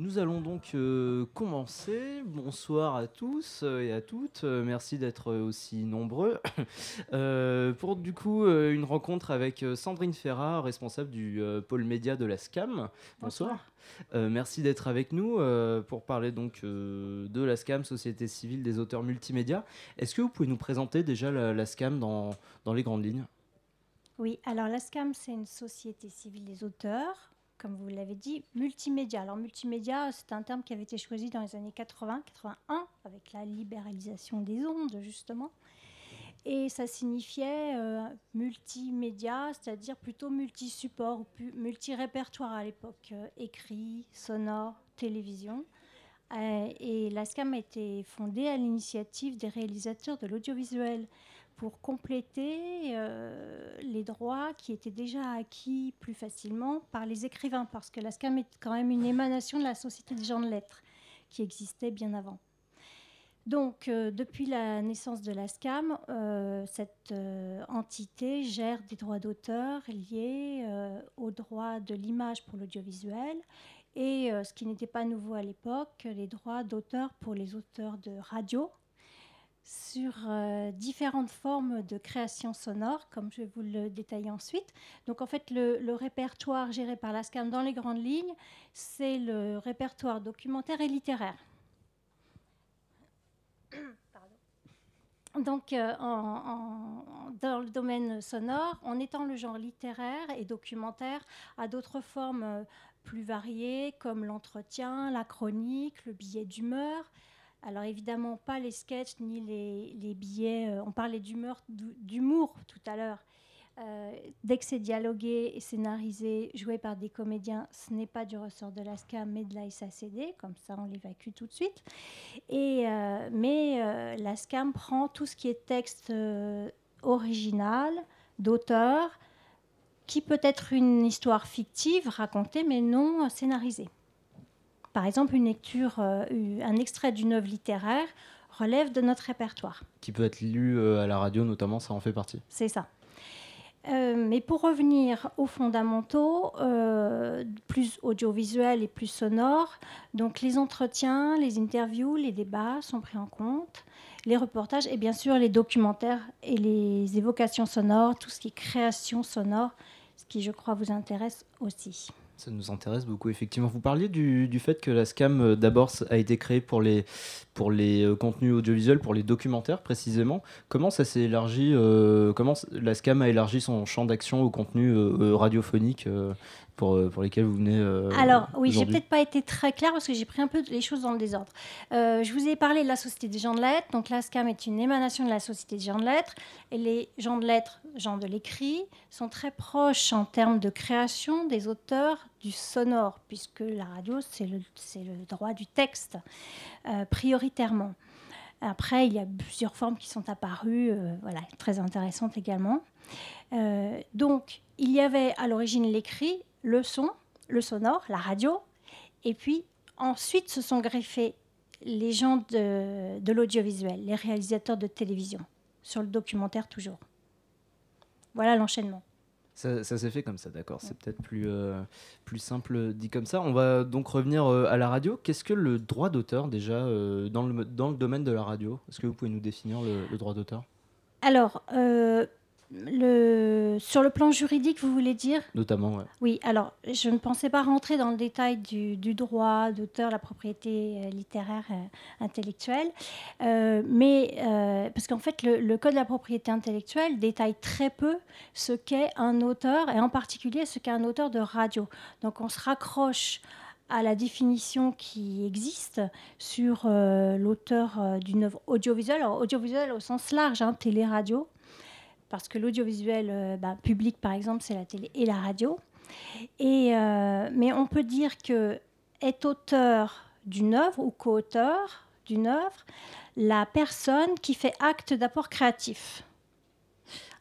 Nous allons donc euh, commencer. Bonsoir à tous euh, et à toutes. Euh, merci d'être aussi nombreux. pour du coup une rencontre avec Sandrine Ferrat, responsable du pôle média de la SCAM. Bonsoir. merci d'être avec nous pour parler donc de la SCAM, Société civile des auteurs multimédia. Est-ce que vous pouvez nous présenter déjà la, SCAM dans, dans les grandes lignes? Oui, alors la SCAM, c'est une société civile des auteurs comme vous l'avez dit, multimédia. Alors multimédia, c'est un terme qui avait été choisi dans les années 80, 81, avec la libéralisation des ondes, justement. Et ça signifiait euh, multimédia, c'est-à-dire plutôt multi-support, multi-répertoire à l'époque, euh, écrit, sonore, télévision. Euh, et la SCAM a été fondée à l'initiative des réalisateurs de l'audiovisuel pour compléter euh, les droits qui étaient déjà acquis plus facilement par les écrivains, parce que la SCAM est quand même une émanation de la Société des gens de lettres, qui existait bien avant. Donc, euh, depuis la naissance de la SCAM, euh, cette entité gère des droits d'auteur liés aux droits de l'image pour l'audiovisuel et, ce qui n'était pas nouveau à l'époque, les droits d'auteur pour les auteurs de radio, sur euh, différentes formes de création sonore, comme je vais vous le détailler ensuite. Donc en fait, le, répertoire géré par la SCAM dans les grandes lignes, c'est le répertoire documentaire et littéraire. Donc, euh, dans le domaine sonore, on étend le genre littéraire et documentaire à d'autres formes euh, plus variées, comme l'entretien, la chronique, le billet d'humeur, alors évidemment, pas les sketchs ni les, billets. Euh, on parlait d'humour, tout à l'heure. Euh, dès que c'est dialogué et scénarisé, joué par des comédiens, ce n'est pas du ressort de la SCAM, mais de la SACD, comme ça on l'évacue tout de suite. Et, euh, mais la SCAM prend tout ce qui est texte original, d'auteur, qui peut être une histoire fictive racontée, mais non scénarisée. Par exemple, une lecture, euh, un extrait d'une œuvre littéraire relève de notre répertoire. Qui peut être lu euh, à la radio, notamment, ça en fait partie. C'est ça. Euh, mais pour revenir aux fondamentaux, plus audiovisuels et plus sonores, donc les entretiens, les interviews, les débats sont pris en compte, les reportages et bien sûr les documentaires et les évocations sonores, tout ce qui est création sonore, ce qui je crois vous intéresse aussi. Ça nous intéresse beaucoup, effectivement. Vous parliez du, du fait que la SCAM, euh, d'abord, a été créée pour les, pour les euh, contenus audiovisuels, pour les documentaires précisément. Comment ça s'est élargi euh, Comment la SCAM a élargi son champ d'action au contenu radiophonique pour, euh, pour lesquels vous venez euh, Alors, oui, j'ai peut-être pas été très claire parce que j'ai pris un peu les choses dans le désordre. Euh, je vous ai parlé de la Société des gens de lettres. Donc, la SCAM est une émanation de la Société des gens de lettres. Et les gens de lettres, gens de l'écrit, sont très proches en termes de création des auteurs du sonore, puisque la radio, c'est le, le, droit du texte, prioritairement. Après, il y a plusieurs formes qui sont apparues, voilà, très intéressantes également. donc, il y avait à l'origine l'écrit le son, le sonore, la radio, et puis ensuite se sont greffés les gens de, l'audiovisuel, les réalisateurs de télévision, sur le documentaire toujours. Voilà l'enchaînement. Ça, s'est fait comme ça, d'accord. C'est peut-être plus, euh, plus simple dit comme ça. On va donc revenir euh, à la radio. Qu'est-ce que le droit d'auteur déjà euh, dans, le, dans le domaine de la radio? Est-ce que vous pouvez nous définir le, le droit d'auteur? Alors, le, sur le plan juridique, vous voulez dire? Notamment, oui. Oui, alors je ne pensais pas rentrer dans le détail du, droit d'auteur, la propriété euh, littéraire euh, intellectuelle, euh, mais parce qu'en fait, le, Code de la propriété intellectuelle détaille très peu ce qu'est un auteur, et en particulier ce qu'est un auteur de radio. Donc on se raccroche à la définition qui existe sur l'auteur d'une œuvre audiovisuelle, alors audiovisuelle au sens large, hein, télé-radio, parce que l'audiovisuel euh, bah, public, par exemple, c'est la télé et la radio. Et, euh, mais on peut dire que auteur d'une œuvre ou co-auteur d'une œuvre la personne qui fait acte d'apport créatif.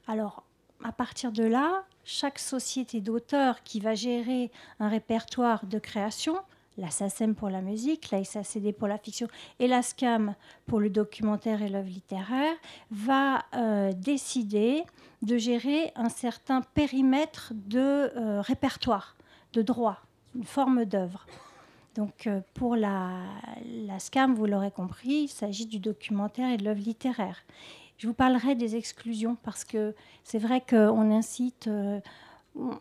Alors, à partir de là, chaque société d'auteurs qui va gérer un répertoire de création la SACEM pour la musique, la SACD pour la fiction et la SCAM pour le documentaire et l'œuvre littéraire, va euh, décider de gérer un certain périmètre de euh, répertoire, de droit, une forme d'œuvre. Donc pour la, la SCAM, vous l'aurez compris, il s'agit du documentaire et de l'œuvre littéraire. Je vous parlerai des exclusions parce que c'est vrai qu'on incite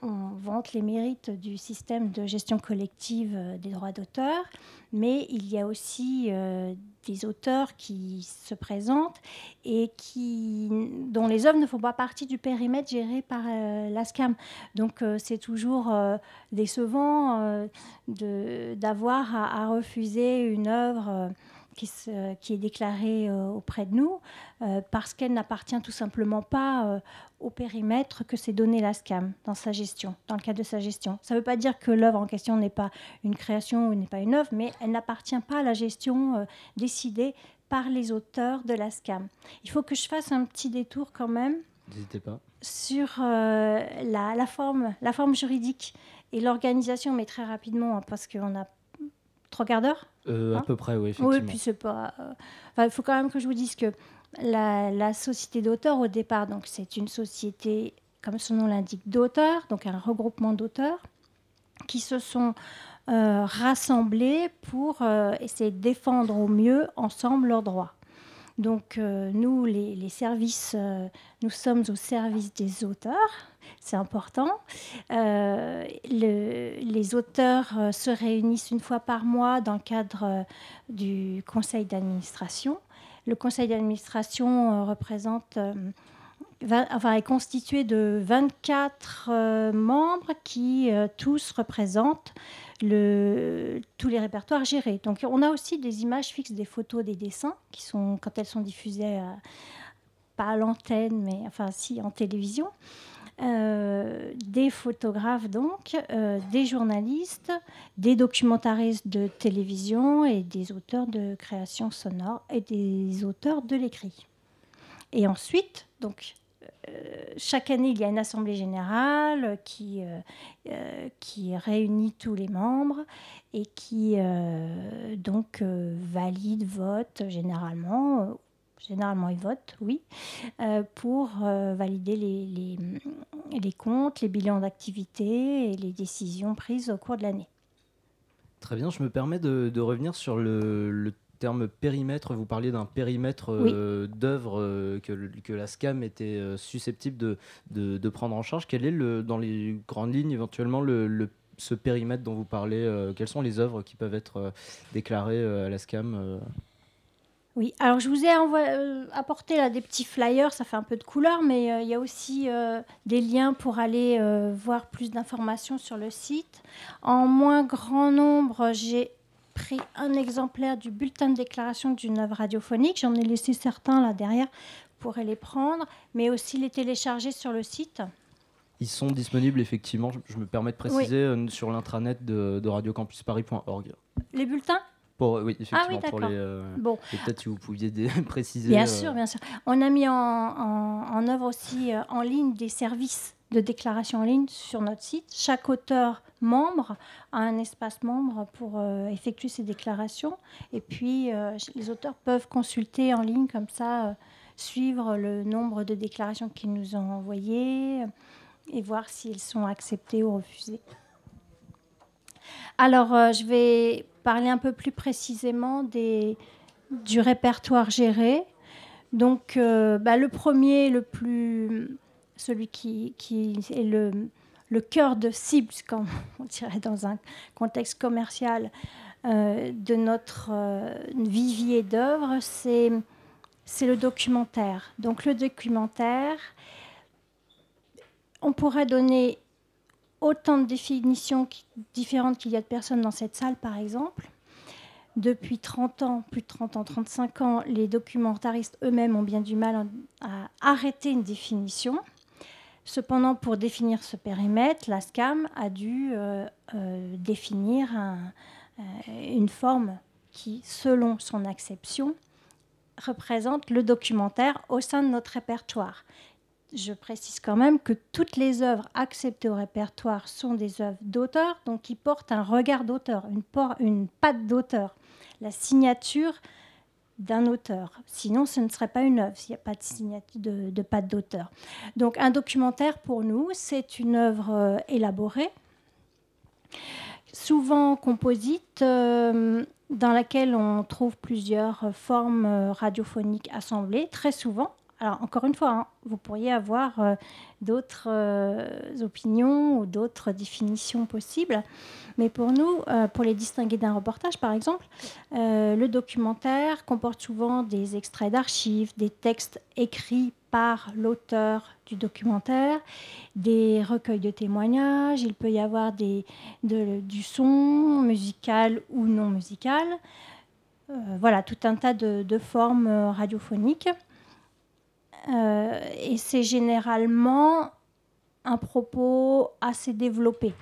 on vante les mérites du système de gestion collective euh, des droits d'auteur, mais il y a aussi euh, des auteurs qui se présentent et qui, dont les œuvres ne font pas partie du périmètre géré par euh, l'ASCAM. Donc c'est toujours décevant d'avoir à, refuser une œuvre qui, qui, est déclarée auprès de nous parce qu'elle n'appartient tout simplement pas au périmètre que s'est donné la SCAM dans sa gestion, dans le cadre de sa gestion. Ça ne veut pas dire que l'œuvre en question n'est pas une création ou n'est pas une œuvre, mais elle n'appartient pas à la gestion euh, décidée par les auteurs de la SCAM. Il faut que je fasse un petit détour quand même. N'hésitez pas. Sur euh, la, forme, la forme juridique et l'organisation, mais très rapidement, hein, parce qu'on a trois quarts d'heure? Euh, à hein? peu près, oui, effectivement. Oui, puis c'est pas. il faut quand même que je vous dise que la, société d'auteurs au départ, donc c'est une société, comme son nom l'indique, d'auteurs, donc un regroupement d'auteurs qui se sont euh, rassemblés pour euh, essayer de défendre au mieux ensemble leurs droits. Donc euh, nous, les, services, nous sommes au service des auteurs, c'est important. les auteurs se réunissent une fois par mois dans le cadre du conseil d'administration le conseil d'administration euh, représente, euh, enfin, est constitué de 24 euh, membres qui tous représentent tous les répertoires gérés. Donc on a aussi des images fixes, des photos, des dessins qui sont, quand elles sont diffusées, pas à l'antenne, mais enfin si en télévision. Euh, des photographes donc, euh, des journalistes, des documentaristes de télévision et des auteurs de création sonore et des auteurs de l'écrit. Et ensuite, donc, euh, chaque année, il y a une assemblée générale qui, qui réunit tous les membres et qui donc valide, vote généralement généralement ils votent, oui, euh, pour euh, valider les, les, les, comptes, les bilans d'activité et les décisions prises au cours de l'année. Très bien, je me permets de, de revenir sur le, le, terme périmètre. Vous parliez d'un périmètre euh, d'œuvre que, que, la SCAM était susceptible de, de, de, prendre en charge. Quel est, le, dans les grandes lignes, éventuellement, le, ce périmètre dont vous parlez Quelles sont les œuvres qui peuvent être déclarées à la SCAM oui, alors je vous ai euh, apporté là des petits flyers, ça fait un peu de couleur, mais euh, il y a aussi euh, des liens pour aller voir plus d'informations sur le site. En moins grand nombre, j'ai pris un exemplaire du bulletin de déclaration d'une œuvre radiophonique. J'en ai laissé certains là derrière, vous pourrez les prendre, mais aussi les télécharger sur le site. Ils sont disponibles effectivement, je me permets de préciser, sur l'intranet de, de radiocampusparis.org. Les bulletins? Pour, oui, effectivement, pour les. Euh, bon. Peut-être si vous pouviez préciser. Bien euh, sûr, bien sûr. On a mis en, en, œuvre aussi euh, en ligne des services de déclaration en ligne sur notre site. Chaque auteur membre a un espace membre pour effectuer ses déclarations. Et puis, les auteurs peuvent consulter en ligne comme ça, suivre le nombre de déclarations qu'ils nous ont envoyées et voir s'ils sont acceptés ou refusés. Alors, je vais parler un peu plus précisément des, du répertoire géré. Donc, euh, bah, le premier, le plus, celui qui, est le, le cœur de cible, comme on dirait dans un contexte commercial, euh, de notre euh, vivier d'œuvres, c'est, c'est le documentaire. Donc, le documentaire, on pourrait donner autant de définitions différentes qu'il y a de personnes dans cette salle, par exemple. Depuis 30 ans, plus de 30 ans, 35 ans, les documentaristes eux-mêmes ont bien du mal à arrêter une définition. Cependant, pour définir ce périmètre, la SCAM a dû euh, euh, définir euh, une forme qui, selon son acception, représente le documentaire au sein de notre répertoire. Je précise quand même que toutes les œuvres acceptées au répertoire sont des œuvres d'auteur, donc qui portent un regard d'auteur, une, une patte d'auteur, la signature d'un auteur. Sinon, ce ne serait pas une œuvre s'il n'y a pas de, signature de, patte d'auteur. Donc un documentaire, pour nous, c'est une œuvre euh, élaborée souvent composite, dans laquelle on trouve plusieurs formes radiophoniques assemblées, très souvent. Alors, encore une fois, hein, vous pourriez avoir euh, d'autres euh, opinions ou d'autres définitions possibles. Mais pour nous, euh, pour les distinguer d'un reportage, par exemple, le documentaire comporte souvent des extraits d'archives, des textes écrits par l'auteur du documentaire, des recueils de témoignages, il peut y avoir du son musical ou non musical. voilà, tout un tas de formes radiophoniques. Euh, et c'est généralement un propos assez développé.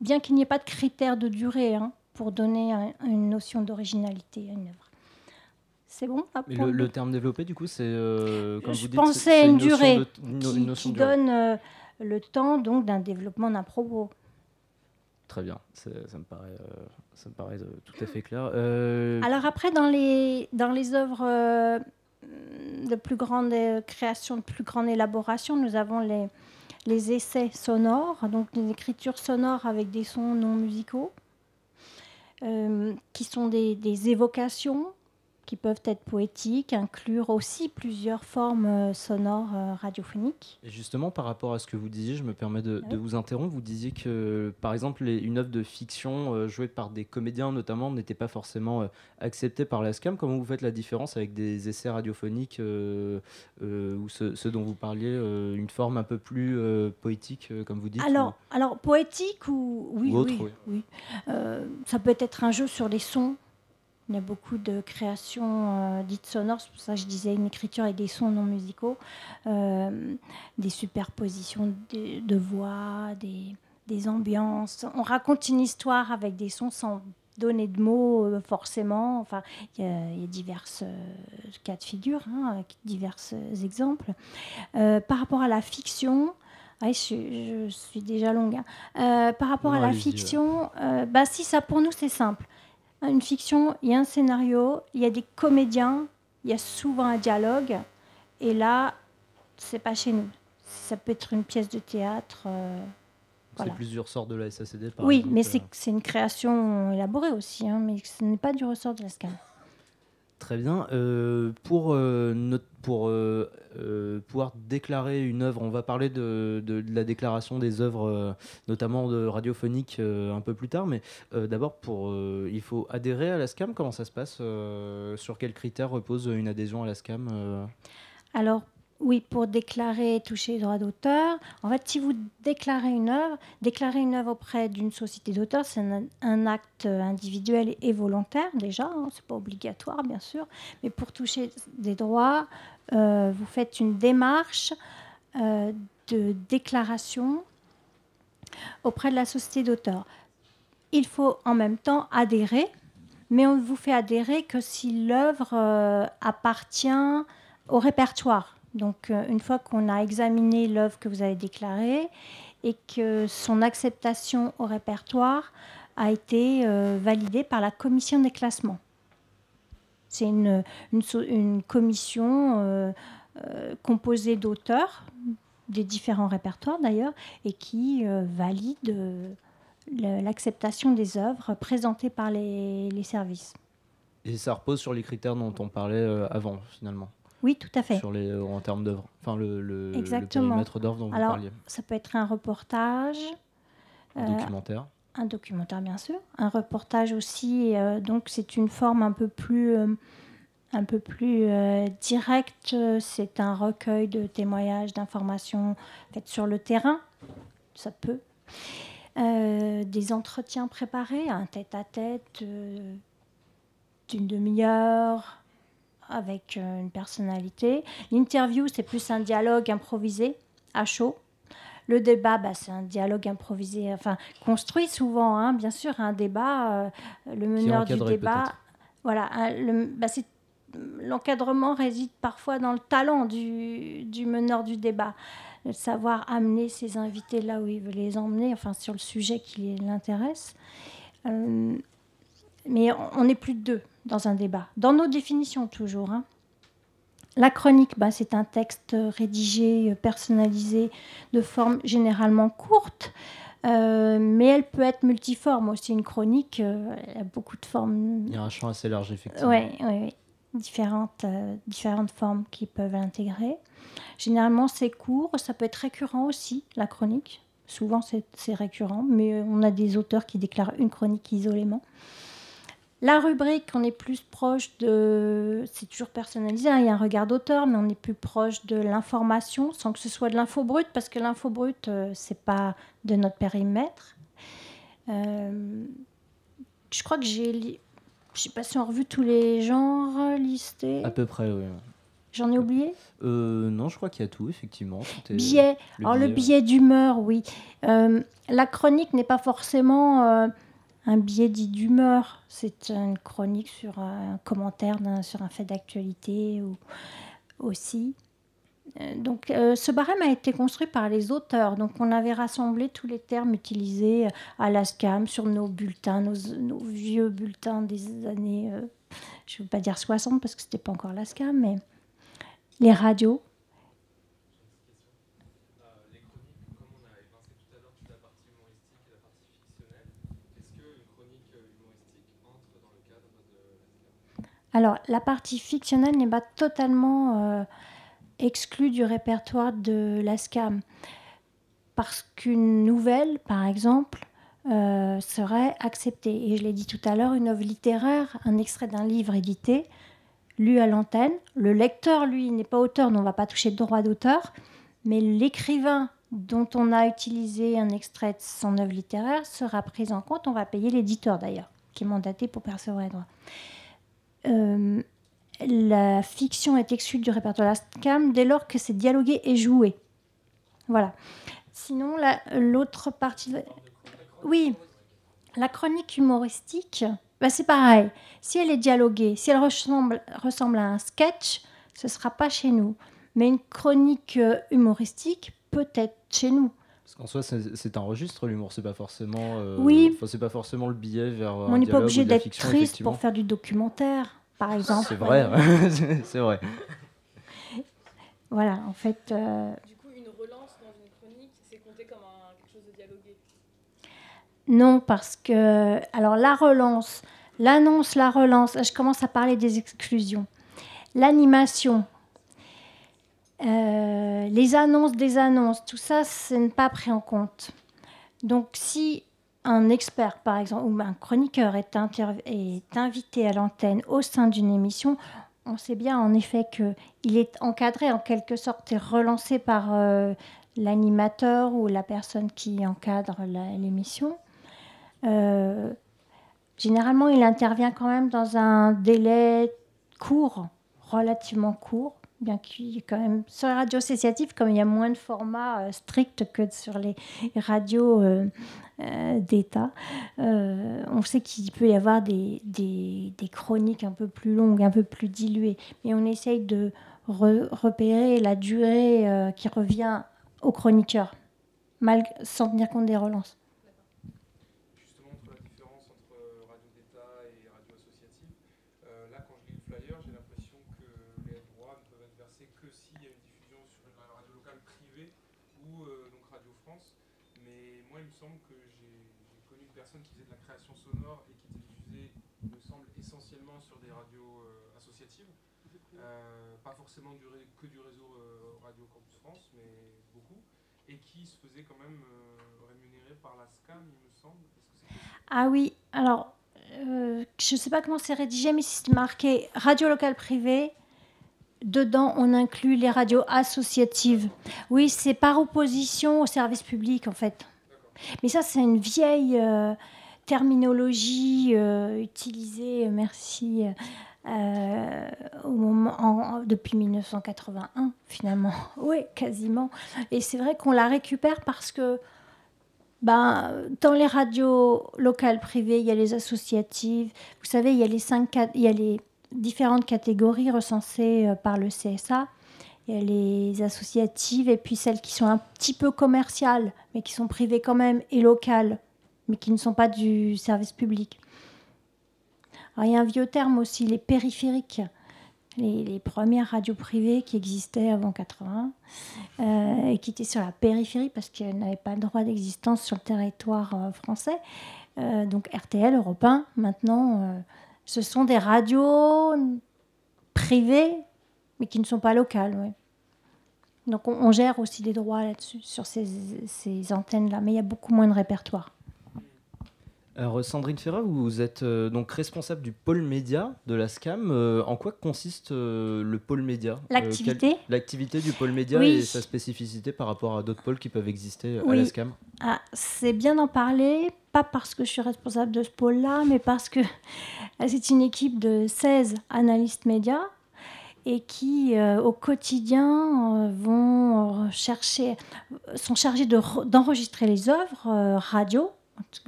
Bien qu'il n'y ait pas de critères de durée hein, pour donner une notion d'originalité à une œuvre. C'est bon le, terme développé, du coup, c'est. Euh, Je pensais à une, durée qui, donne euh, le temps donc d'un développement d'un propos. Très bien, ça me paraît, ça me paraît tout à fait clair. Alors après, dans les, dans les œuvres de plus grande création, de plus grande élaboration, nous avons les, les essais sonores, donc des écritures sonores avec des sons non musicaux, euh, qui sont des, des évocations qui peuvent être poétiques, inclure aussi plusieurs formes euh, sonores euh, radiophoniques. Et justement, par rapport à ce que vous disiez, je me permets de, vous interrompre. Vous disiez que, par exemple, une œuvre de fiction euh, jouée par des comédiens notamment n'était pas forcément acceptée par la SCAM. Comment vous faites la différence avec des essais radiophoniques ou ceux, dont vous parliez, une forme un peu plus poétique, comme vous dites Alors, alors poétique ou, oui, oui, oui. ça peut être un jeu sur les sons il y a beaucoup de créations euh, dites sonores, c'est pour ça que je disais une écriture avec des sons non musicaux, euh, des superpositions de, voix, des, des, ambiances. On raconte une histoire avec des sons sans donner de mots euh, forcément. Enfin, il y a, divers cas de figure, hein, divers exemples. par rapport à la fiction, ah, je, suis déjà longue. Hein. par rapport à la fiction, bah, si ça pour nous c'est simple une fiction, il y a un scénario, il y a des comédiens, il y a souvent un dialogue. Et là, c'est pas chez nous. Ça peut être une pièce de théâtre. Euh, c'est plus du ressort de la SACD, par Oui, mais euh. c'est une création élaborée aussi, hein, mais ce n'est pas du ressort de la SCAN. Très bien. Euh, pour euh, pour euh, pouvoir déclarer une œuvre, on va parler de, la déclaration des œuvres, notamment de radiophonique, un peu plus tard. Mais d'abord, pour il faut adhérer à la SCAM. Comment ça se passe Sur quels critères repose une adhésion à la SCAM Alors, oui, pour déclarer toucher les droits d'auteur. En fait, si vous déclarez une œuvre, déclarer une œuvre auprès d'une société d'auteur, c'est un, acte individuel et volontaire déjà. Hein, c'est pas obligatoire, bien sûr. Mais pour toucher des droits, euh, vous faites une démarche euh, de déclaration auprès de la société d'auteur. Il faut en même temps adhérer, mais on ne vous fait adhérer que si l'œuvre euh, appartient au répertoire donc, euh, une fois qu'on a examiné l'œuvre que vous avez déclarée et que son acceptation au répertoire a été euh, validée par la commission des classements. C'est une, une, commission euh, composée d'auteurs des différents répertoires d'ailleurs et qui valide l'acceptation des œuvres présentées par les, les, services. Et ça repose sur les critères dont on parlait avant finalement oui, tout à fait. Sur les, en termes d'œuvre, enfin le, le, Exactement. périmètre d'œuvre dont vous parliez. Ça peut être un reportage. Un euh, documentaire. Un documentaire, bien sûr. Un reportage aussi. Euh, donc, c'est une forme un peu plus, euh, un peu plus directe. C'est un recueil de témoignages, d'informations faites sur le terrain. Ça peut. des entretiens préparés, un tête-à-tête d'une demi-heure avec euh, une personnalité. L'interview, c'est plus un dialogue improvisé, à chaud. Le débat, bah, c'est un dialogue improvisé, enfin construit souvent, hein, bien sûr, un débat. Euh, le meneur du débat, voilà, bah, l'encadrement réside parfois dans le talent du, du meneur du débat, de savoir amener ses invités là où il veut les emmener, enfin sur le sujet qui l'intéresse. Euh, mais on n'est plus de deux dans un débat, dans nos définitions toujours. Hein. La chronique, bah, c'est un texte rédigé, personnalisé, de forme généralement courte, mais elle peut être multiforme aussi. Une chronique, elle a beaucoup de formes. Il y a un champ assez large, effectivement. Oui, oui, oui. Différentes, différentes formes qui peuvent l'intégrer. Généralement, c'est court. Ça peut être récurrent aussi, la chronique. Souvent, c'est récurrent, mais on a des auteurs qui déclarent une chronique isolément. La rubrique, on est plus proche de. C'est toujours personnalisé, hein, il y a un regard d'auteur, mais on est plus proche de l'information, sans que ce soit de l'info brute, parce que l'info brute, euh, c'est pas de notre périmètre. Euh, je crois que j'ai. Je sais pas si on a revu tous les genres listés. À peu près, oui. J'en ai oublié? Euh, Non, je crois qu'il y a tout, effectivement. Billet. Alors, le billet d'humeur, oui. la chronique n'est pas forcément un biais dit d'humeur. C'est une chronique sur un commentaire sur un fait d'actualité ou aussi. Euh, donc, euh, ce barème a été construit par les auteurs. Donc, on avait rassemblé tous les termes utilisés à l'ASCAM sur nos bulletins, nos, vieux bulletins des années, euh, je ne veux pas dire 60 parce que ce n'était pas encore l'ASCAM, mais les radios. Alors, la partie fictionnelle n'est pas totalement euh, exclue du répertoire de l'ASCAM. Parce qu'une nouvelle, par exemple, euh, serait acceptée. Et je l'ai dit tout à l'heure, une œuvre littéraire, un extrait d'un livre édité, lu à l'antenne. Le lecteur, lui, n'est pas auteur, donc on ne va pas toucher de droit d'auteur. Mais l'écrivain dont on a utilisé un extrait de son œuvre littéraire sera pris en compte. On va payer l'éditeur d'ailleurs, qui est mandaté pour percevoir les droits. Euh, la fiction est exclue du répertoire cam dès lors que c'est dialogué et joué. Voilà. Sinon, l'autre partie. Oui, la chronique humoristique, bah c'est pareil. Si elle est dialoguée, si elle ressemble, ressemble à un sketch, ce ne sera pas chez nous. Mais une chronique euh, humoristique peut être chez nous. Parce qu'en soi, c'est un registre, l'humour, c'est pas forcément. Euh, oui. C'est pas forcément le billet vers. On n'est pas obligé d'être triste pour faire du documentaire par exemple. C'est vrai, c'est vrai. Voilà, en fait. Euh, du coup, une relance dans une chronique, c'est compté comme quelque chose de dialogué Non, parce que. Alors, la relance, l'annonce, la relance, je commence à parler des exclusions. L'animation, euh, les annonces des annonces, tout ça, ce n'est pas pris en compte. Donc, si un expert, par exemple, ou un chroniqueur est, est invité à l'antenne au sein d'une émission, on sait bien en effet qu'il est encadré en quelque sorte et relancé par euh, l'animateur ou la personne qui encadre l'émission. Euh, généralement, il intervient quand même dans un délai court, relativement court, bien qu'il y ait quand même sur les radios associatives, comme il y a moins de formats euh, stricts que sur les radios euh, d'État. Euh, on sait qu'il peut y avoir des, des, chroniques un peu plus longues, un peu plus diluées, mais on essaye de repérer la durée qui revient aux chroniqueurs, mal, sans tenir compte des relances. Que du réseau euh, Radio Campus France, mais beaucoup, et qui se faisait quand même euh, rémunérer par la SCAM, il me semble. ah oui, alors euh, je ne sais pas comment c'est rédigé, mais c'est marqué radio locale privée. Dedans, on inclut les radios associatives. Oui, c'est par opposition au service public, en fait. Mais ça, c'est une vieille terminologie utilisée, merci, euh, depuis 1981, finalement. oui, quasiment. Et c'est vrai qu'on la récupère parce que ben, dans les radios locales privées, il y a les associatives. Vous savez, il y a les, cinq, il y a les différentes catégories recensées euh, par le CSA. Il y a les associatives et puis celles qui sont un petit peu commerciales, mais qui sont privées quand même et locales, mais qui ne sont pas du service public il y a un vieux terme aussi, les périphériques, les, premières radios privées qui existaient avant 80 euh, et qui étaient sur la périphérie parce qu'elles n'avaient pas le droit d'existence sur le territoire euh, français. Euh, donc RTL, Europe 1, maintenant, ce sont des radios privées mais qui ne sont pas locales. Donc on, gère aussi des droits là-dessus, sur ces, ces antennes-là, mais il y a beaucoup moins de répertoire. Alors Sandrine Ferrat, vous êtes euh, donc responsable du pôle média de la SCAM. Euh, en quoi consiste euh, le pôle média? L'activité. L'activité du pôle média et sa spécificité par rapport à d'autres pôles qui peuvent exister à la SCAM? Ah, C'est bien d'en parler, pas parce que je suis responsable de ce pôle-là, mais parce que c'est une équipe de 16 analystes médias et qui, au quotidien, vont chercher, sont chargés d'enregistrer les œuvres radio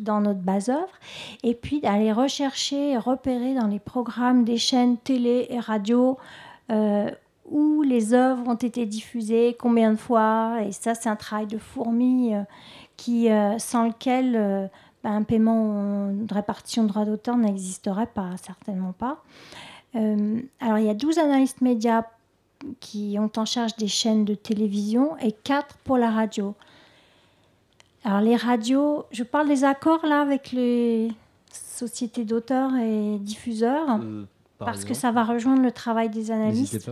dans notre base œuvre, et puis d'aller rechercher, repérer dans les programmes des chaînes télé et radio euh, où les œuvres ont été diffusées, combien de fois, et ça c'est un travail de fourmi euh, qui, euh, sans lequel bah, un paiement de répartition de droits d'auteur n'existerait pas, certainement pas. alors il y a 12 analystes médias qui ont en charge des chaînes de télévision et 4 pour la radio. Alors les radios, je parle des accords là avec les sociétés d'auteurs et diffuseurs, euh, parce que ça va rejoindre le travail des analystes.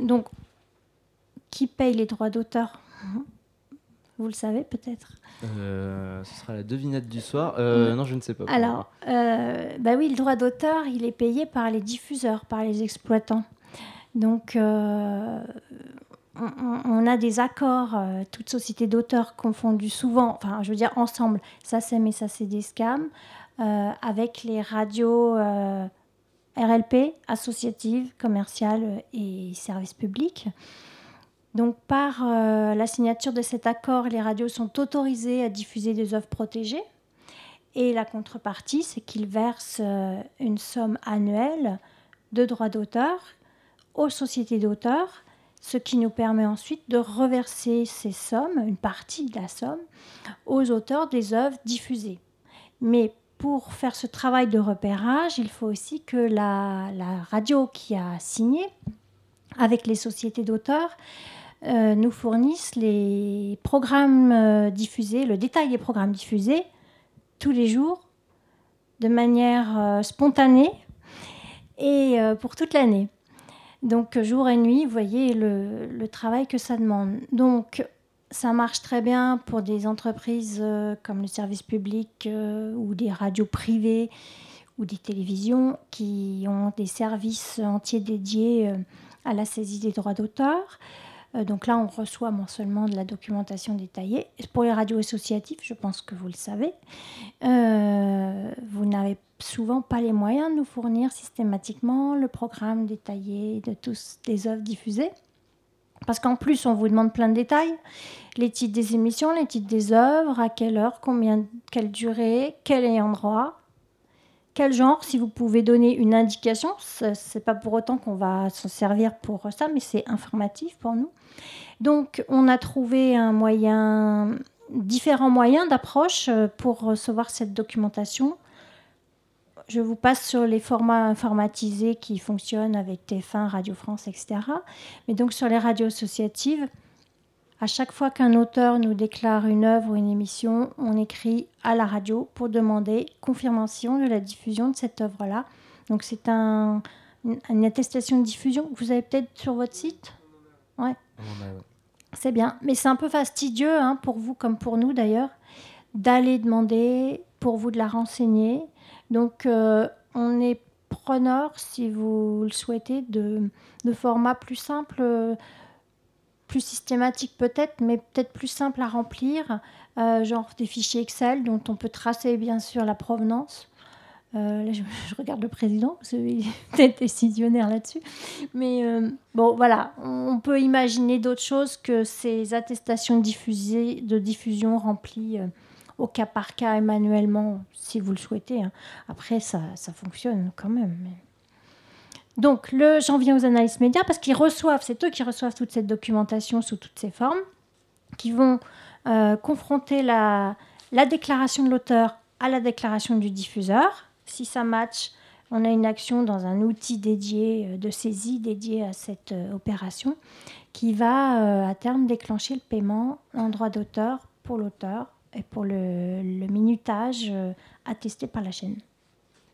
Donc, qui paye les droits d'auteur? Vous le savez peut-être euh, ce sera la devinette du soir. Euh, non, je ne sais pas. Alors, bah oui, le droit d'auteur, il est payé par les diffuseurs, par les exploitants. Donc, on, a des accords, euh, toutes sociétés d'auteurs confondues souvent, enfin je veux dire ensemble, ça c'est mais ça c'est des scams, euh, avec les radios euh, RLP, associatives, commerciales et services publics. Donc par la signature de cet accord, les radios sont autorisées à diffuser des œuvres protégées. Et la contrepartie, c'est qu'ils versent une somme annuelle de droits d'auteur aux sociétés d'auteurs ce qui nous permet ensuite de reverser ces sommes, une partie de la somme, aux auteurs des œuvres diffusées. Mais pour faire ce travail de repérage, il faut aussi que la, radio qui a signé avec les sociétés d'auteurs euh, nous fournisse les programmes euh, diffusés, le détail des programmes diffusés tous les jours de manière euh, spontanée et pour toute l'année. Donc jour et nuit, vous voyez le, travail que ça demande. Donc ça marche très bien pour des entreprises euh, comme le service public euh, ou des radios privées ou des télévisions qui ont des services entiers dédiés euh, à la saisie des droits d'auteur. Donc là, on reçoit mensuellement de la documentation détaillée. Pour les radios associatives, je pense que vous le savez, vous n'avez souvent pas les moyens de nous fournir systématiquement le programme détaillé de tous les œuvres diffusées. Parce qu'en plus, on vous demande plein de détails. Les titres des émissions, les titres des œuvres, à quelle heure, combien, quelle durée, quel ayant droit, quel genre. Si vous pouvez donner une indication, c'est pas pour autant qu'on va s'en servir pour ça, mais c'est informatif pour nous. Donc, on a trouvé un moyen, différents moyens d'approche euh, pour recevoir cette documentation je vous passe sur les formats informatisés qui fonctionnent avec TF1, Radio France, etc. Mais donc sur les radios associatives, à chaque fois qu'un auteur nous déclare une œuvre ou une émission, on écrit à la radio pour demander confirmation de la diffusion de cette œuvre-là. Donc c'est un, une attestation de diffusion que vous avez peut-être sur votre site? Ouais. C'est bien. Mais c'est un peu fastidieux hein, pour vous comme pour nous d'ailleurs d'aller demander pour vous de la renseigner donc, euh, on est preneur, si vous le souhaitez, de, de formats plus simples, plus systématiques peut-être, mais peut-être plus simples à remplir, euh, genre des fichiers Excel dont on peut tracer bien sûr la provenance. Euh, là, je, regarde le président, parce qu'il est peut-être décisionnaire là-dessus. Mais bon, voilà, on peut imaginer d'autres choses que ces attestations de diffusion remplies au cas par cas et manuellement, si vous le souhaitez. Hein. Après, ça, ça, fonctionne quand même. Donc, j'en viens aux analystes médias parce qu'ils reçoivent, c'est eux qui reçoivent toute cette documentation sous toutes ces formes, qui vont euh, confronter la, la déclaration de l'auteur à la déclaration du diffuseur. Si ça match, on a une action dans un outil dédié euh, de saisie dédié à cette euh, opération qui va à terme déclencher le paiement en droit d'auteur pour l'auteur et pour le, minutage attesté par la chaîne.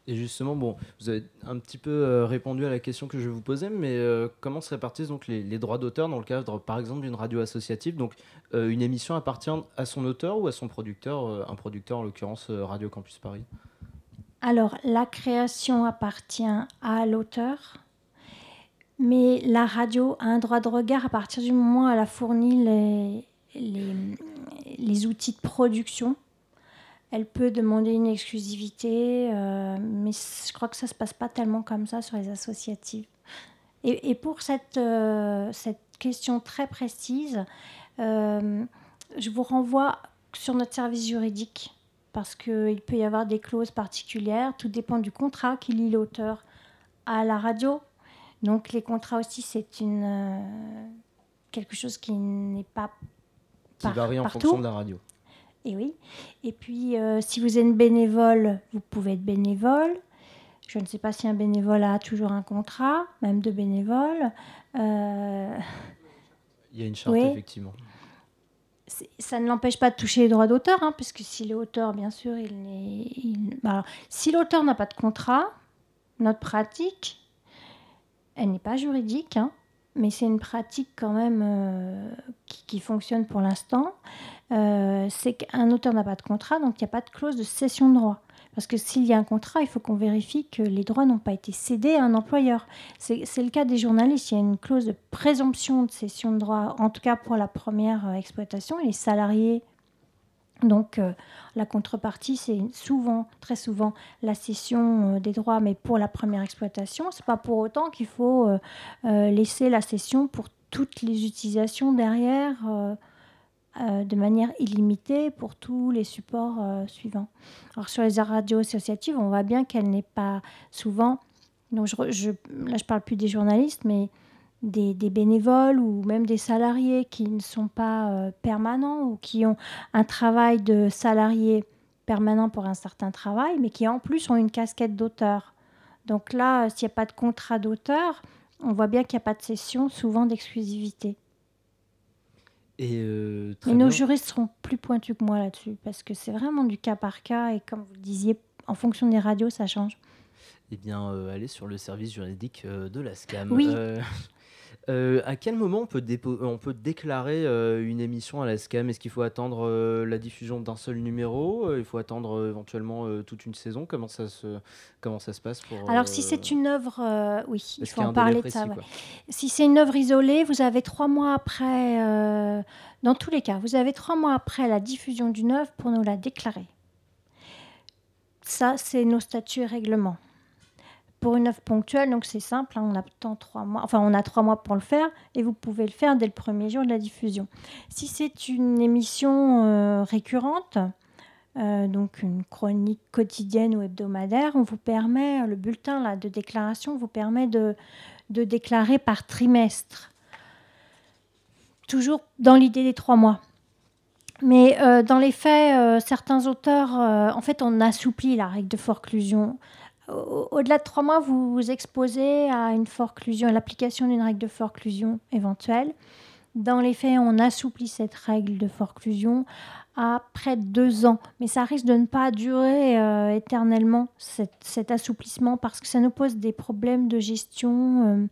Et justement, bon, vous avez un petit peu euh, répondu à la question que je vous posais, mais euh, comment se répartissent donc les, droits d'auteur dans le cadre, par exemple, d'une radio associative? Donc, euh, une émission appartient à son auteur ou à son producteur, un producteur en l'occurrence Radio Campus Paris? Alors, la création appartient à l'auteur, mais la radio a un droit de regard à partir du moment où elle a fourni les, les outils de production. Elle peut demander une exclusivité, euh, mais je crois que ça ne se passe pas tellement comme ça sur les associatives. Et, et pour cette, euh, cette question très précise, euh, je vous renvoie sur notre service juridique parce qu'il peut y avoir des clauses particulières. Tout dépend du contrat qui lie l'auteur à la radio. Donc les contrats aussi, c'est une quelque chose qui n'est pas Qui Par- varie en partout. fonction de la radio. Et oui. Et puis, euh, si vous êtes bénévole, vous pouvez être bénévole. Je ne sais pas si un bénévole a toujours un contrat, même de bénévole. Euh, Il y a une charte, Oui. effectivement. ça ne l'empêche pas de toucher les droits d'auteur, hein, puisque si l'auteur, bien sûr, il n'est. il- bah, alors, si l'auteur n'a pas de contrat, notre pratique, elle n'est pas juridique, hein, mais c'est une pratique quand même euh, qui, fonctionne pour l'instant. Euh, c'est qu'un auteur n'a pas de contrat, donc il n'y a pas de clause de cession de droit. Parce que s'il y a un contrat, il faut qu'on vérifie que les droits n'ont pas été cédés à un employeur. C'est c'est le cas des journalistes. Il y a une clause de présomption de cession de droit, en tout cas pour la première euh, exploitation. Et les salariés, donc euh, la contrepartie, c'est souvent, très souvent, la cession euh, des droits, mais pour la première exploitation. C'est pas pour autant qu'il faut euh, laisser la cession pour toutes les utilisations derrière. de manière illimitée pour tous les supports suivants. Alors sur les radios associatives, on voit bien qu'elle n'est pas souvent, donc je, je- là je parle plus des journalistes, mais des, des bénévoles ou même des salariés qui ne sont pas euh, permanents ou qui ont un travail de salarié permanent pour un certain travail, mais qui en plus ont une casquette d'auteur. Donc là, euh, s'il n'y a pas de contrat d'auteur, on voit bien qu'il n'y a pas de cession, souvent d'exclusivité. Et euh, très nos juristes seront plus pointus que moi là-dessus, parce que c'est vraiment du cas par cas, et comme vous le disiez, en fonction des radios, ça change. Eh bien, euh, allez sur le service juridique euh, de la SCAM. Oui. Euh, euh, à quel moment on peut, dépo- on peut déclarer euh, une émission à la SCAM? Est-ce qu'il faut attendre euh, la diffusion d'un seul numéro? Euh, Il faut attendre euh, éventuellement euh, toute une saison? Comment ça, se, comment ça se passe pour, Alors, si euh, c'est une œuvre, euh, oui, il faut en parler de précis, ça. ouais. quoi Si c'est une œuvre isolée, vous avez trois mois après, euh, dans tous les cas, vous avez trois mois après la diffusion d'une œuvre pour nous la déclarer. Ça, c'est nos statuts et règlements. Pour une œuvre ponctuelle, donc c'est simple, hein, on attend trois mois, enfin on a trois mois pour le faire et vous pouvez le faire dès le premier jour de la diffusion. Si c'est une émission euh, récurrente, euh, donc une chronique quotidienne ou hebdomadaire, on vous permet, le bulletin là, de déclaration vous permet de, de déclarer par trimestre. Toujours dans l'idée des trois mois. Mais euh, dans les faits, euh, certains auteurs, euh, en fait, on assouplit la règle de forclusion. Au- Au-delà de trois mois, vous vous exposez à une forclusion, à l'application d'une règle de forclusion éventuelle. Dans les faits, on assouplit cette règle de forclusion à près de deux ans. Mais ça risque de ne pas durer euh, éternellement, cet, assouplissement, parce que ça nous pose des problèmes de gestion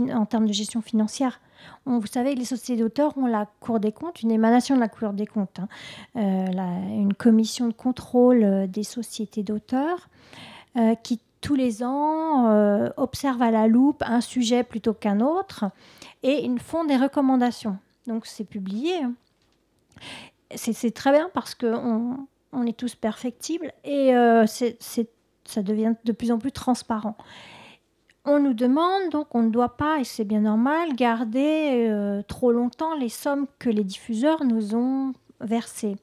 euh, en termes de gestion financière. Vous savez, les sociétés d'auteurs ont la Cour des comptes, une émanation de la Cour des comptes, hein, euh, une commission de contrôle des sociétés d'auteurs euh, qui, tous les ans, euh, observe à la loupe un sujet plutôt qu'un autre et ils font des recommandations. Donc, c'est publié. C'est très bien parce qu'on on est tous perfectibles et euh, ça devient de plus en plus transparent. On nous demande, donc on ne doit pas, et c'est bien normal, garder trop longtemps les sommes que les diffuseurs nous ont versées.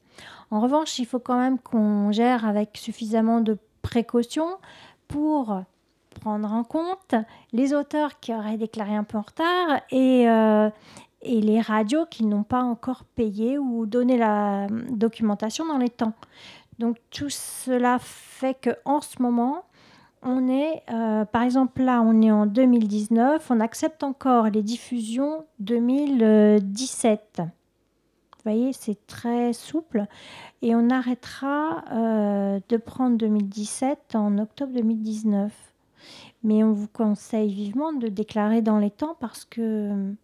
En revanche, il faut quand même qu'on gère avec suffisamment de précautions pour prendre en compte les auteurs qui auraient déclaré un peu en retard et, euh, et les radios qui n'ont pas encore payé ou donné la documentation dans les temps. Donc tout cela fait qu'en ce moment, on est, euh, par exemple là, on est en 2019, on accepte encore les diffusions 2017. Vous voyez, c'est très souple. Et on arrêtera euh, de prendre 2017 en octobre 2019. Mais on vous conseille vivement de déclarer dans les temps parce que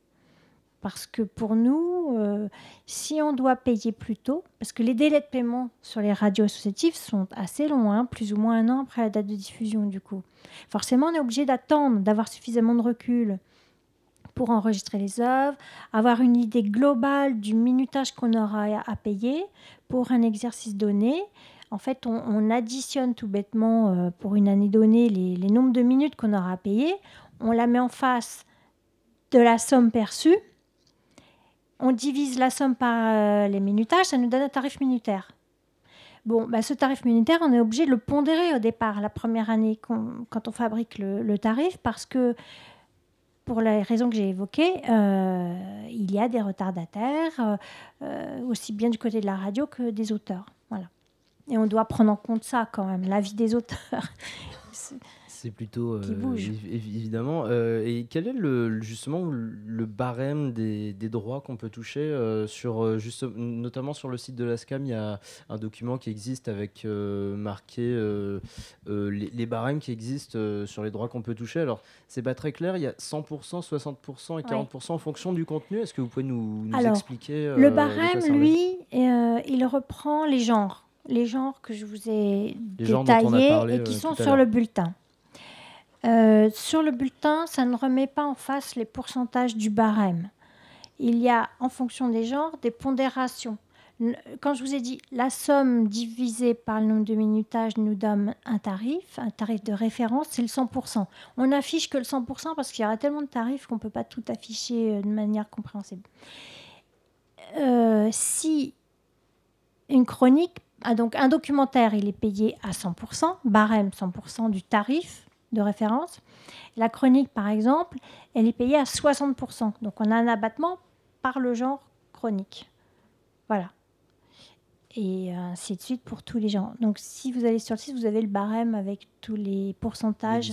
parce que pour nous, euh, si on doit payer plus tôt, parce que les délais de paiement sur les radios associatives sont assez longs, hein, plus ou moins un an après la date de diffusion du coup. Forcément, on est obligé d'attendre, d'avoir suffisamment de recul pour enregistrer les œuvres, avoir une idée globale du minutage qu'on aura à payer pour un exercice donné. En fait, on, additionne tout bêtement euh, pour une année donnée les, nombres de minutes qu'on aura à payer, on la met en face de la somme perçue on divise la somme par euh, les minutages, ça nous donne un tarif minutaire. Bon, bah, ce tarif minutaire, on est obligé de le pondérer au départ, la première année, quand on fabrique le, tarif, parce que, pour les raisons que j'ai évoquées, euh, il y a des retardataires, euh, aussi bien du côté de la radio que des auteurs. Voilà. Et on doit prendre en compte ça quand même, l'avis des auteurs. C'est plutôt euh, évidemment. Euh, et quel est le, justement le barème des, droits qu'on peut toucher euh, sur juste, notamment sur le site de la SCAM, il y a un document qui existe avec marqué les, barèmes qui existent sur les droits qu'on peut toucher. Alors c'est pas très clair. Il y a 100%, 60% et 40% en fonction du contenu. Est-ce que vous pouvez nous, expliquer Le barème, lui, il reprend les genres les genres que je vous ai détaillés et qui sont sur le bulletin. Euh, sur le bulletin, ça ne remet pas en face les pourcentages du barème. Il y a, en fonction des genres, des pondérations. Quand je vous ai dit la somme divisée par le nombre de minutages nous donne un tarif, un tarif de référence, c'est le 100%. On n'affiche que le 100% parce qu'il y aura tellement de tarifs qu'on ne peut pas tout afficher euh, de manière compréhensible. Euh, si une chronique, ah, donc un documentaire, il est payé à 100%, barème 100% du tarif, de référence. La chronique, par exemple, elle est payée à 60%. Donc on a un abattement par le genre chronique. Voilà. Et ainsi de suite pour tous les genres. Donc si vous allez sur le site, vous avez le barème avec tous les pourcentages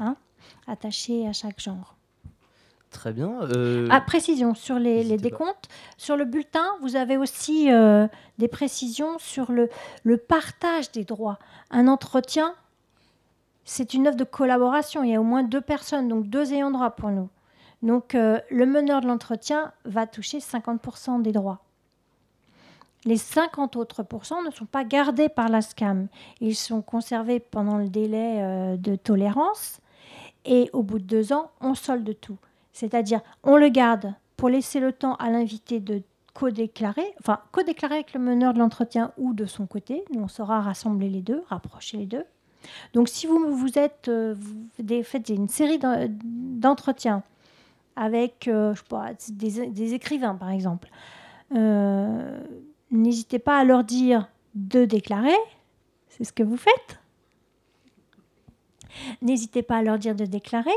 hein, attachés à chaque genre. Très bien. Euh... Ah, précision sur les, décomptes. Sur le bulletin, vous avez aussi euh, des précisions sur le, le partage des droits. Un entretien, c'est une œuvre de collaboration. Il y a au moins deux personnes, donc deux ayants droit pour nous. Donc euh, le meneur de l'entretien va toucher 50% des droits. Les 50 autres pourcents ne sont pas gardés par la SCAM. Ils sont conservés pendant le délai euh, de tolérance et au bout de deux ans, on solde tout. C'est-à-dire, on le garde pour laisser le temps à l'invité de co-déclarer, enfin co-déclarer avec le meneur de l'entretien ou de son côté. Nous, on saura rassembler les deux, rapprocher les deux. Donc si vous, vous êtes, euh, vous faites une série d'entretiens avec euh, je sais pas, des, écrivains, par exemple, euh, n'hésitez pas à leur dire de déclarer, c'est ce que vous faites. N'hésitez pas à leur dire de déclarer.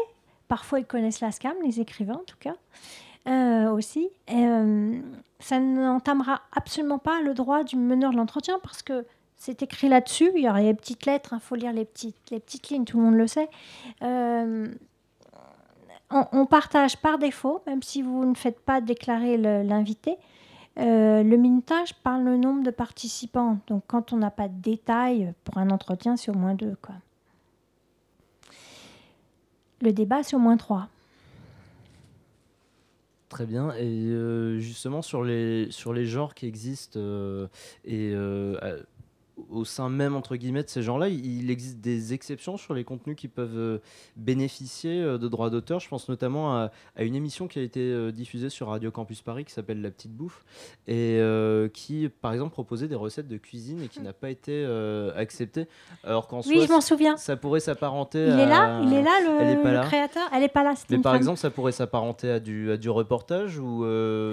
Parfois, ils connaissent la SCAM, les écrivains en tout cas, aussi. ça n'entamera absolument pas le droit du meneur de l'entretien parce que c'est écrit là-dessus. Il y a les petites lettres, il faut lire les petites, les petites lignes, tout le monde le sait. Euh, on, partage par défaut, même si vous ne faites pas déclarer l'invité. Euh, le minutage parle le nombre de participants. Donc, quand on n'a pas de détails pour un entretien, c'est au moins deux. Le débat, c'est au moins trois. Très bien. Et euh, justement, sur les, sur les genres qui existent et au sein même entre guillemets de ces gens-là, il existe des exceptions sur les contenus qui peuvent euh, bénéficier euh, de droits d'auteur. Je pense notamment à, une émission qui a été euh, diffusée sur Radio Campus Paris qui s'appelle La Petite Bouffe et qui, par exemple, proposait des recettes de cuisine et qui n'a pas été acceptée. Alors qu'en oui, je m'en souviens. Ça pourrait s'apparenter. Il est là, il est là le, créateur. Elle est pas là. Mais par exemple, ça pourrait s'apparenter à du, à du reportage ou.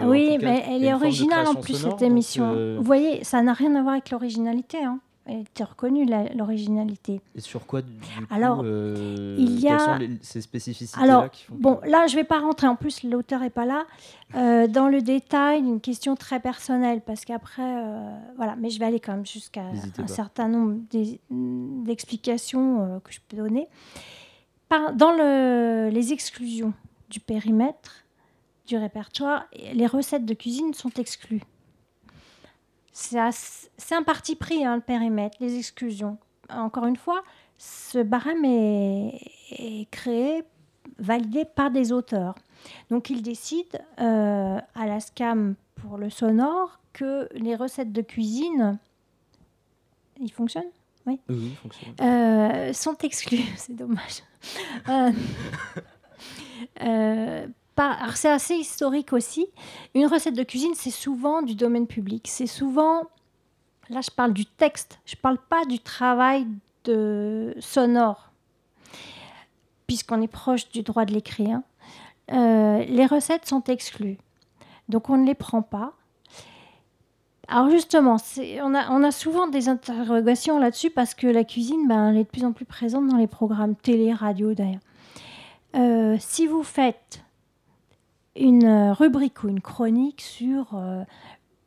oui, mais elle est originale en plus cette émission. Vous voyez, ça n'a rien à voir avec l'originalité. Hein. Elle était reconnue, l'originalité. Et sur quoi, du coup, Alors, euh, il y quelles a- sont les- ces spécificités-là Alors, qui font Bon, là, je vais pas rentrer. En plus, l'auteur est pas là. Euh, dans le détail, une question très personnelle, parce qu'après, euh, voilà. Mais je vais aller quand même jusqu'à un pas. certain nombre d'e- d'explications que je peux donner. Par- dans le- les exclusions du périmètre du répertoire, les recettes de cuisine sont exclues. C'est un parti pris, hein, le périmètre, les exclusions. Encore une fois, ce barème est, est créé, validé par des auteurs. Donc ils décident euh, à la SCAM pour le sonore que les recettes de cuisine, ils fonctionnent? Oui, oui, fonctionne. euh, sont exclus. C'est dommage. Euh, alors, c'est assez historique aussi. Une recette de cuisine, c'est souvent du domaine public. C'est souvent, là je parle du texte, je parle pas du travail sonore, puisqu'on est proche du droit de l'écrit. hein. Euh, les recettes sont exclues. Donc on ne les prend pas. Alors justement, c'est- on a, on a souvent des interrogations là-dessus parce que la cuisine, ben, elle est de plus en plus présente dans les programmes télé, radio d'ailleurs. Euh, si vous faites une euh, rubrique ou une chronique sur euh,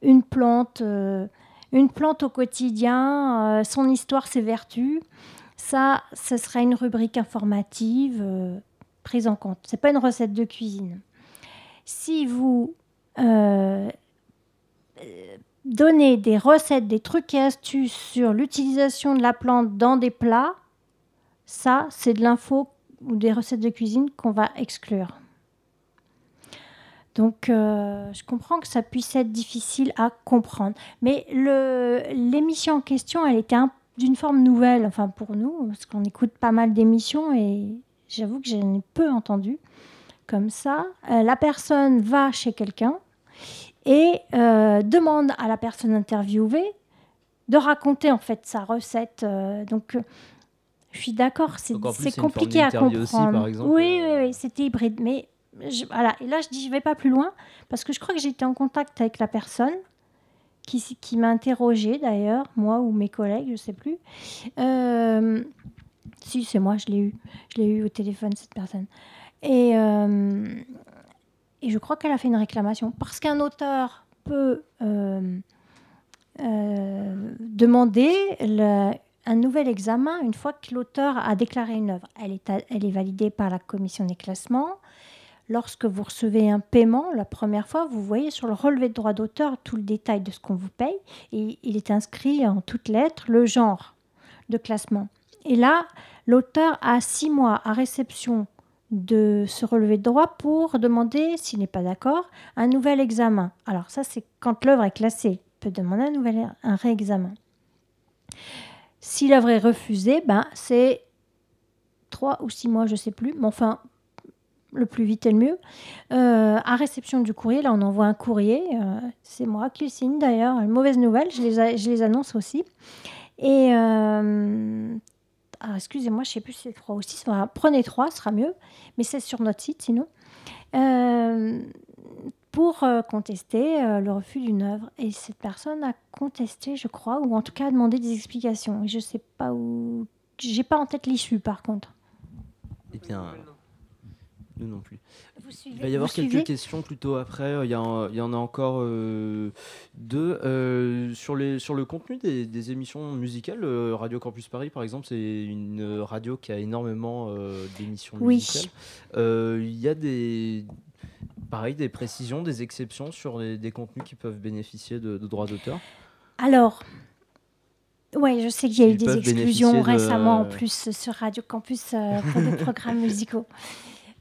une plante, euh, une plante au quotidien, son histoire, ses vertus, ça, ce serait une rubrique informative prise en compte. C'est pas une recette de cuisine. Si vous donnez des recettes, des trucs et astuces sur l'utilisation de la plante dans des plats, ça, c'est de l'info ou des recettes de cuisine qu'on va exclure. Donc, euh, je comprends que ça puisse être difficile à comprendre. Mais l'émission en question, elle était un- d'une forme nouvelle, enfin pour nous, parce qu'on écoute pas mal d'émissions et j'avoue que j'en ai peu entendu comme ça. Euh, la personne va chez quelqu'un et euh, demande à la personne interviewée de raconter en fait sa recette. donc, je suis d'accord, c'est compliqué à d'interview aussi, comprendre. par exemple, oui, oui, oui, c'était hybride. Mais et là, je dis, je vais pas plus loin parce que je crois que j'étais en contact avec la personne qui, m'a interrogée d'ailleurs, moi ou mes collègues, je sais plus. Euh, si, c'est moi, je l'ai eu. Je l'ai eu au téléphone, cette personne. Et, euh, je crois qu'elle a fait une réclamation. Parce qu'un auteur peut euh, demander un nouvel examen une fois que l'auteur a déclaré une œuvre. Elle est, elle est validée par la commission des classements. Lorsque vous recevez un paiement, la première fois, vous voyez sur le relevé de droit d'auteur tout le détail de ce qu'on vous paye. Et il est inscrit en toutes lettres le genre de classement. Et là, l'auteur a six mois à réception de ce relevé de droit pour demander, s'il n'est pas d'accord, un nouvel examen. Alors ça, c'est quand l'œuvre est classée. Il peut demander un nouvel un réexamen. Si l'œuvre est refusée, ben, c'est trois ou six mois, je ne sais plus, mais enfin, le plus vite est le mieux. Euh, à réception du courrier, là, on envoie un courrier. euh, c'est moi qui le signe d'ailleurs. Une mauvaise nouvelle, je les, je les annonce aussi. Et euh, ah, excusez-moi, je ne sais plus si c'est trois ou six. Voilà, prenez trois, ce sera mieux. Mais c'est sur notre site sinon. Pour contester le refus d'une œuvre. Et cette personne a contesté, je crois, ou en tout cas a demandé des explications. Et je ne sais pas où. J'ai pas en tête l'issue par contre. Eh bien, nous non plus. Vous suivez Il va y avoir quelques questions plutôt après. Il y, en- il y en a encore euh, deux. Euh, sur, les, sur le contenu des, des émissions musicales, euh, Radio Campus Paris, par exemple, c'est une euh, radio qui a énormément euh, d'émissions Oui. musicales. Euh, Il y a des, pareil, des précisions, des exceptions sur les- des contenus qui peuvent bénéficier de, de droits d'auteur? Alors, ouais, je sais qu'il y a eu des exclusions de- récemment en plus sur Radio Campus euh, pour des programmes musicaux.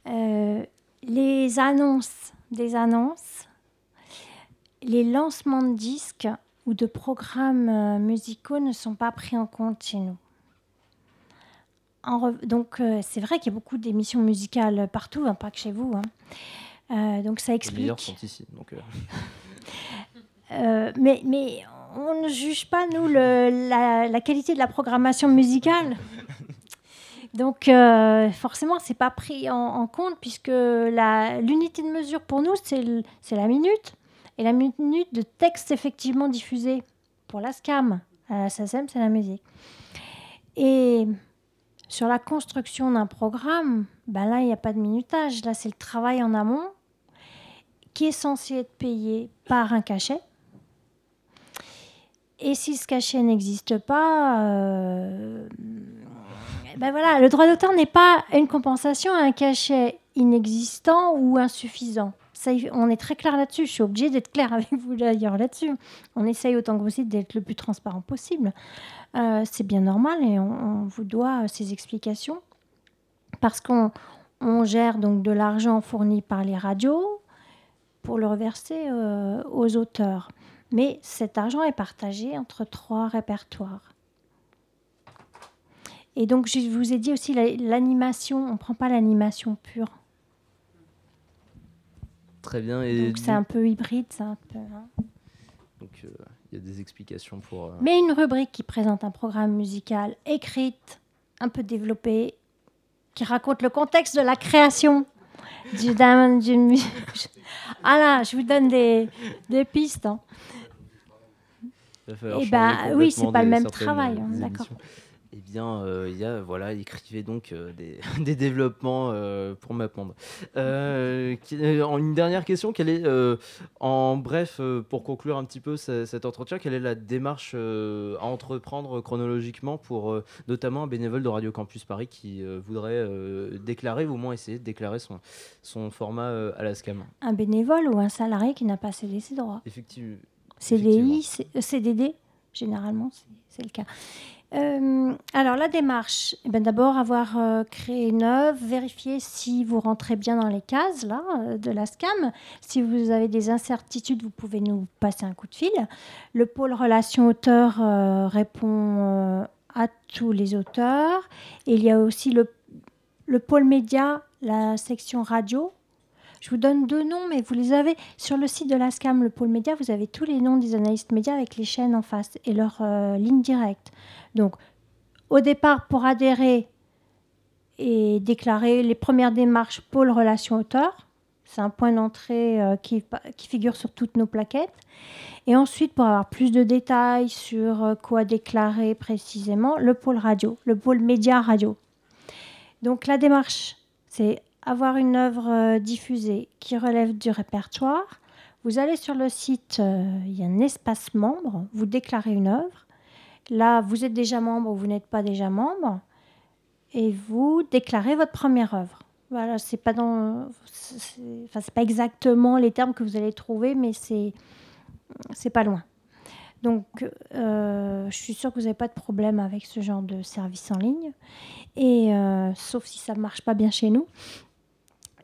Euh, les annonces, des annonces, les lancements de disques ou de programmes euh, musicaux ne sont pas pris en compte chez nous. En donc, euh, c'est vrai qu'il y a beaucoup d'émissions musicales partout, hein, pas que chez vous. hein. Euh, donc, ça Les explique. meilleurs sont ici. Donc, Euh, mais, mais on ne juge pas, nous, le- la, la qualité de la programmation musicale. Donc, euh, forcément, c'est pas pris en, compte puisque l'unité de mesure pour nous, c'est la minute. Et la minute de texte effectivement diffusé pour la SCAM, la SACEM, c'est la musique. Et sur la construction d'un programme, ben là, il n'y a pas de minutage. Là, c'est le travail en amont qui est censé être payé par un cachet. Et si ce cachet n'existe pas, euh, ben voilà, le droit d'auteur n'est pas une compensation à un cachet inexistant ou insuffisant. On est très clair là-dessus. Je suis obligée d'être claire avec vous d'ailleurs là-dessus. On essaye autant que possible d'être le plus transparent possible. Euh, c'est bien normal et on, vous doit ces explications parce qu'on on gère donc de l'argent fourni par les radios pour le reverser euh, aux auteurs. Mais cet argent est partagé entre trois répertoires. Et donc, je vous ai dit aussi l'animation, on ne prend pas l'animation pure. Très bien. Et donc, c'est un peu hybride, ça. Un peu, hein. Donc, euh, il y a des explications pour. Euh, Mais une rubrique qui présente un programme musical écrite, un peu développé, qui raconte le contexte de la création d'une. ah là, je vous donne des, des pistes. Hein. Et eh ben, oui, c'est pas le même travail, hein, d'accord. Eh bien, euh, il y a, voilà, écrivait donc euh, des, développements euh, pour m'apprendre. une dernière question, quelle est, en bref, pour conclure un petit peu cet entretien, quelle est la démarche à entreprendre chronologiquement pour notamment un bénévole de Radio Campus Paris qui voudrait déclarer ou au moins essayer de déclarer son, son format à la SCAM Un bénévole ou un salarié qui n'a pas cédé ses droits Effectivement. CDI, CDD, généralement, c'est le cas. Euh, alors la démarche, eh ben, d'abord avoir euh, créé une œuvre, vérifier si vous rentrez bien dans les cases là, euh, de la SCAM. Si vous avez des incertitudes, vous pouvez nous passer un coup de fil. Le pôle relation auteur répond à tous les auteurs. Il y a aussi le, le pôle média, la section radio. Je vous donne deux noms, mais vous les avez sur le site de la SCAM, le pôle média. Vous avez tous les noms des analystes médias avec les chaînes en face et leur ligne directe. Donc, au départ, pour adhérer et déclarer les premières démarches pôle relation auteur, c'est un point d'entrée euh, qui, figure sur toutes nos plaquettes. Et ensuite, pour avoir plus de détails sur euh, quoi déclarer précisément, le pôle radio, le pôle média radio. Donc la démarche, c'est avoir une œuvre euh, diffusée qui relève du répertoire. Vous allez sur le site, il y a un espace membre, vous déclarez une œuvre. Là, vous êtes déjà membre ou vous n'êtes pas déjà membre, et vous déclarez votre première œuvre. Voilà, c'est pas pas exactement les termes que vous allez trouver, mais c'est, c'est pas loin. Donc, euh, je suis sûre que vous n'avez pas de problème avec ce genre de service en ligne, et euh, sauf si ça ne marche pas bien chez nous,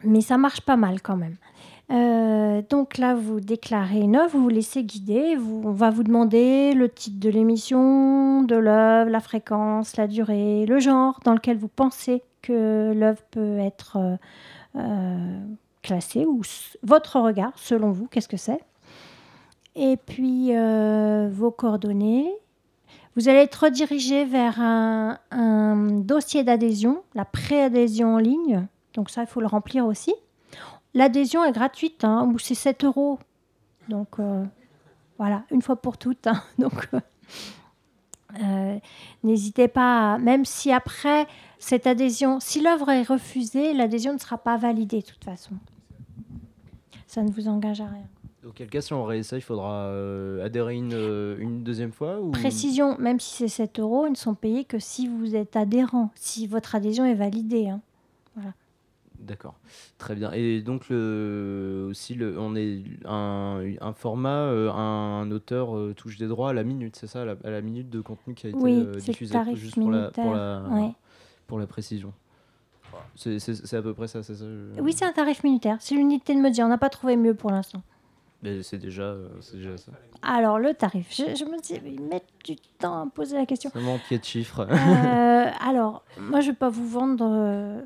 mais ça marche pas mal quand même. Euh, donc là, vous déclarez une œuvre, vous vous laissez guider. on va vous demander le titre de l'émission, de l'œuvre, la fréquence, la durée, le genre dans lequel vous pensez que l'œuvre peut être euh, euh, classée, ou votre regard, selon vous, qu'est-ce que c'est. Et puis vos coordonnées. Vous allez être redirigé vers un, un dossier d'adhésion, la préadhésion en ligne. Donc ça, il faut le remplir aussi. L'adhésion est gratuite, hein, ou c'est 7 euros. Donc euh, voilà, une fois pour toutes. Hein. donc euh, euh, n'hésitez pas, même si après cette adhésion, si l'œuvre est refusée, l'adhésion ne sera pas validée de toute façon. Ça ne vous engage à rien. Auquel cas, si on réessaye, il faudra adhérer une, une, deuxième fois ou... Précision, même si c'est 7 euros, ils ne sont payés que si vous êtes adhérent, si votre adhésion est validée. Hein. D'accord, très bien. Et donc le, aussi, le, on est un, un format, euh, un, auteur euh, touche des droits à la minute, c'est ça, à la, minute de contenu qui a été oui, euh, diffusé, juste pour la, pour, la, pour la précision. C'est à peu près ça, c'est ça Oui, c'est un tarif minutaire. C'est l'unité de mesure. On n'a pas trouvé mieux pour l'instant. C'est déjà, déjà ça. Alors, le tarif. Je, me dis, ils mettent du temps à poser la question. Ça manque de chiffres. alors, moi, je ne vais pas vous vendre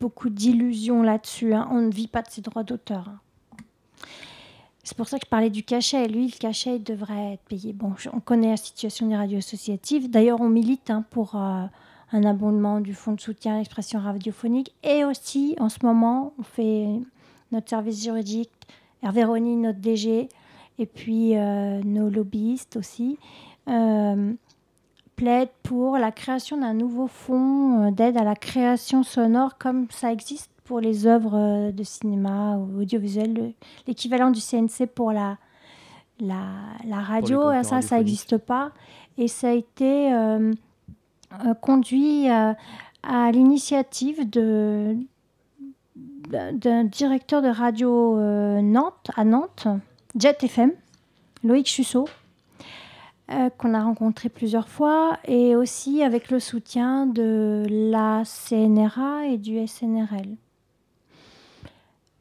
beaucoup d'illusions là-dessus. Hein. On ne vit pas de ses droits d'auteur. Hein. C'est pour ça que je parlais du cachet. Lui, le cachet devrait être payé. Bon, on connaît la situation des radios associatives. D'ailleurs, on milite hein, pour euh, un abondement du fonds de soutien à l'expression radiophonique. Et aussi, en ce moment, on fait notre service juridique. Hervé Rony, notre DG, et puis euh, nos lobbyistes aussi, euh, pour la création d'un nouveau fonds euh, d'aide à la création sonore comme ça existe pour les œuvres euh, de cinéma ou audiovisuel, le- l'équivalent du CNC pour la, la, la radio, ça, ça n'existe pas. Et ça a été euh, conduit euh, à l'initiative de d'un directeur de radio euh, Nantes, à Nantes, Jet FM, Loïc Chussot, euh, qu'on a rencontré plusieurs fois, et aussi avec le soutien de la CNRA et du SNRL.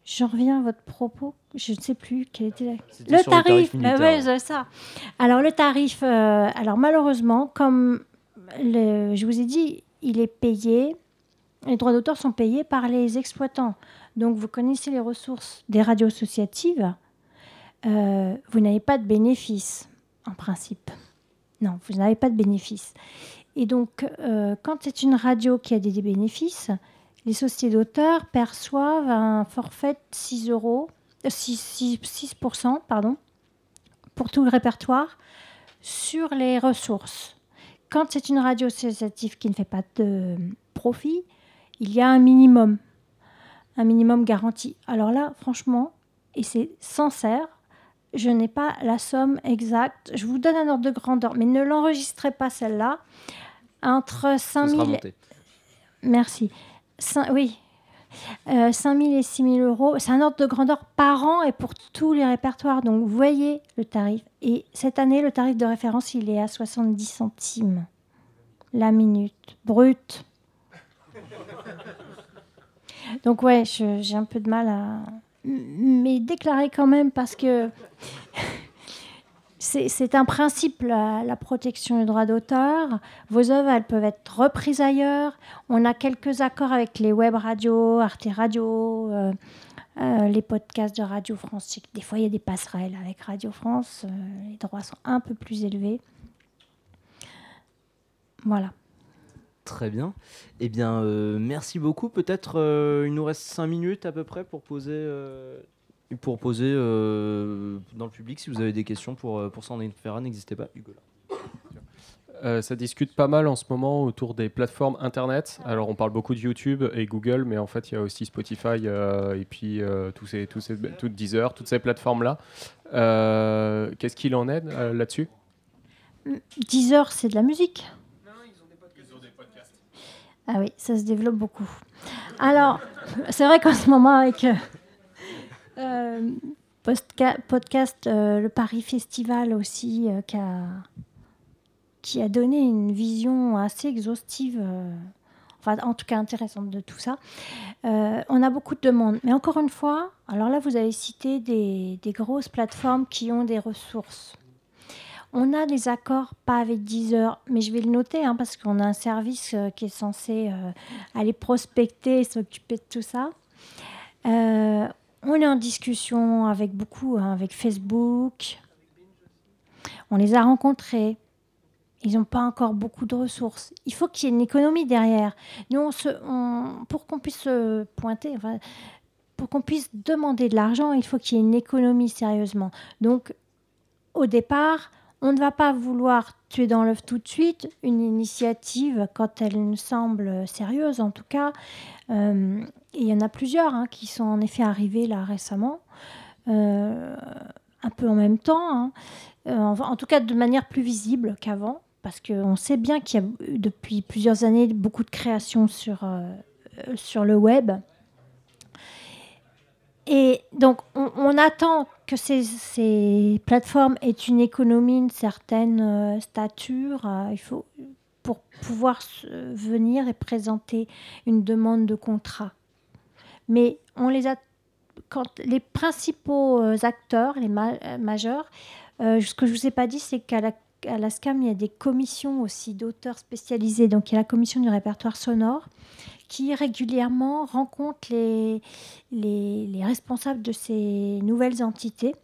J'en reviens à votre propos, je ne sais plus quel était la... Le tarif, ouais, ça. Alors le tarif, euh, alors malheureusement, comme le- je vous ai dit, il est payé, les droits d'auteur sont payés par les exploitants. Donc vous connaissez les ressources des radios associatives, euh, vous n'avez pas de bénéfices en principe. Non, vous n'avez pas de bénéfices. Et donc euh, quand c'est une radio qui a des, bénéfices, les sociétés d'auteurs perçoivent un forfait de 6 euros, euh, 6, 6, 6%, pardon, pour tout le répertoire sur les ressources. Quand c'est une radio associative qui ne fait pas de profit, il y a un minimum, un minimum garanti. Alors là, franchement, et c'est sincère, je n'ai pas la somme exacte. Je vous donne un ordre de grandeur, mais ne l'enregistrez pas celle-là. Entre Ce sera 5000 monté. Merci. Cin- oui. Euh, 5 000 et 6 000 euros. C'est un ordre de grandeur par an et pour tous les répertoires. Donc, vous voyez le tarif. Et cette année, le tarif de référence, il est à 70 centimes la minute, brut. Donc, ouais, j'ai un peu de mal à. Mais déclarer quand même parce que c'est un principe, la, protection du droit d'auteur. Vos œuvres, elles peuvent être reprises ailleurs. On a quelques accords avec les web radios, Arte Radio, euh, euh, les podcasts de Radio France. Des fois, il y a des passerelles avec Radio France. euh, les droits sont un peu plus élevés. Voilà. Très bien. Eh bien, euh, merci beaucoup. Peut-être euh, il nous reste 5 minutes à peu près pour poser, euh, pour poser euh, dans le public. Si vous avez des questions pour, pour Sandrine Ferrat, n'hésitez pas. Hugo, là. Euh, ça discute pas mal en ce moment autour des plateformes internet. Alors on parle beaucoup de YouTube et Google, mais en fait il y a aussi Spotify euh, et puis euh, tous ces, tous ces, toutes Deezer, toutes ces plateformes là. Qu'est-ce qu'il en est euh, là-dessus? 10 heures, c'est de la musique. Ah oui, ça se développe beaucoup. Alors, c'est vrai qu'en ce moment, avec euh, euh, podcast, euh, le Paris Festival aussi, euh, qui, a, donné une vision assez exhaustive, enfin en tout cas intéressante de tout ça, on a beaucoup de demandes. Mais encore une fois, alors là, vous avez cité des, des grosses plateformes qui ont des ressources. On a des accords, pas avec Deezer, mais je vais le noter hein, parce qu'on a un service euh, qui est censé euh, aller prospecter s'occuper de tout ça. Euh, on est en discussion avec beaucoup, hein, avec Facebook. On les a rencontrés. Ils n'ont pas encore beaucoup de ressources. Il faut qu'il y ait une économie derrière. Pour qu'on puisse se pointer, pour qu'on puisse demander de l'argent, il faut qu'il y ait une économie sérieusement. Donc, au départ, on ne va pas vouloir tuer dans l'œuf tout de suite une initiative quand elle nous semble sérieuse, en tout cas. Euh, il y en a plusieurs hein, qui sont en effet arrivés là récemment, euh, un peu en même temps, hein. Euh, en, tout cas de manière plus visible qu'avant, parce qu'on sait bien qu'il y a depuis plusieurs années beaucoup de créations sur le web. Et donc, on, attend que ces, plateformes aient une économie, une certaine euh, stature. euh, il faut pour pouvoir venir et présenter une demande de contrat. Mais on les a quand les principaux euh, acteurs, les ma- majeurs, ce que je vous ai pas dit, c'est qu'à la, la SCAM, il y a des commissions aussi d'auteurs spécialisés. Donc, il y a la commission du répertoire sonore qui régulièrement rencontre les, les, les responsables de ces nouvelles entités.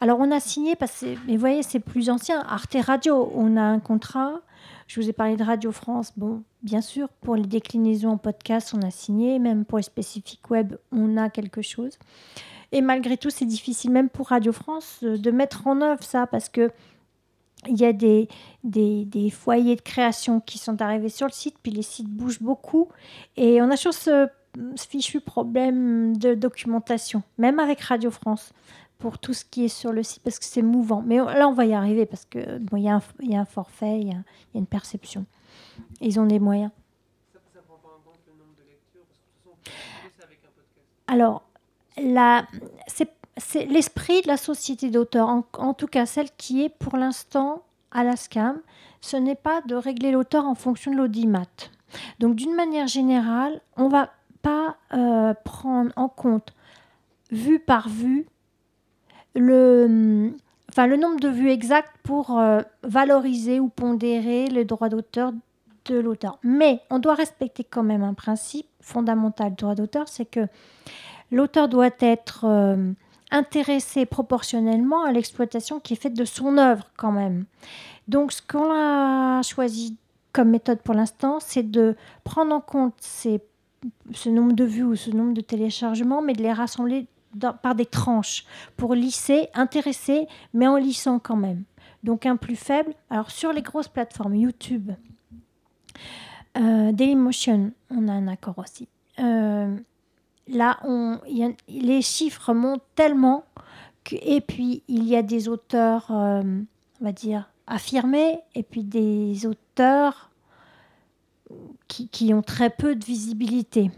Alors, on a signé, parce mais vous voyez, c'est plus ancien. Arte Radio, on a un contrat. Je vous ai parlé de Radio France. Bon, bien sûr, pour les déclinaisons en podcast, on a signé. Même pour les spécifiques web, on a quelque chose. Et malgré tout, c'est difficile même pour Radio France euh, de mettre en œuvre ça parce que il y a des, des, des foyers de création qui sont arrivés sur le site, puis les sites bougent beaucoup. Et on a toujours ce, ce fichu problème de documentation, même avec Radio France, pour tout ce qui est sur le site, parce que c'est mouvant. Mais là, on va y arriver, parce qu'il bon, il y, a un- il y a un forfait, il y a, il y a une perception. Ils ont des moyens. Alors, la, c'est, c'est l'esprit de la société d'auteur, en, tout cas celle qui est pour l'instant à la SCAM, ce n'est pas de régler l'auteur en fonction de l'audimat. Donc, d'une manière générale, on ne va pas euh, prendre en compte, vue par vue, le, enfin, le nombre de vues exact pour euh, valoriser ou pondérer le droit d'auteur de l'auteur. Mais on doit respecter quand même un principe fondamental du droit d'auteur, c'est que l'auteur doit être euh, intéressé proportionnellement à l'exploitation qui est faite de son œuvre quand même. Donc ce qu'on a choisi comme méthode pour l'instant, c'est de prendre en compte ces- ce nombre de vues ou ce nombre de téléchargements, mais de les rassembler par des tranches pour lisser, intéresser, mais en lissant quand même. Donc un plus faible. Alors sur les grosses plateformes YouTube, euh, Dailymotion, on a un accord aussi. Euh, là, on, les chiffres montent tellement et puis il y a des auteurs, euh, on va dire, affirmés, et puis des auteurs qui, qui ont très peu de visibilité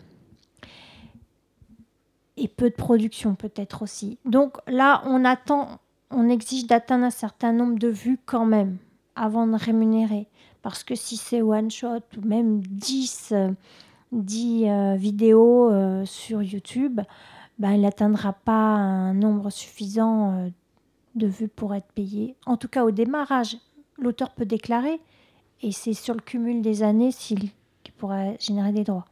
et peu de production peut-être aussi. Donc là, on attend, on exige d'atteindre un certain nombre de vues quand même avant de rémunérer. Parce que si c'est one shot ou même 10, euh, 10 euh, vidéos euh, sur YouTube, ben, il n'atteindra pas un nombre suffisant euh, de vues pour être payé. En tout cas, au démarrage, l'auteur peut déclarer et c'est sur le cumul des années s'il qu'il pourra générer des droits.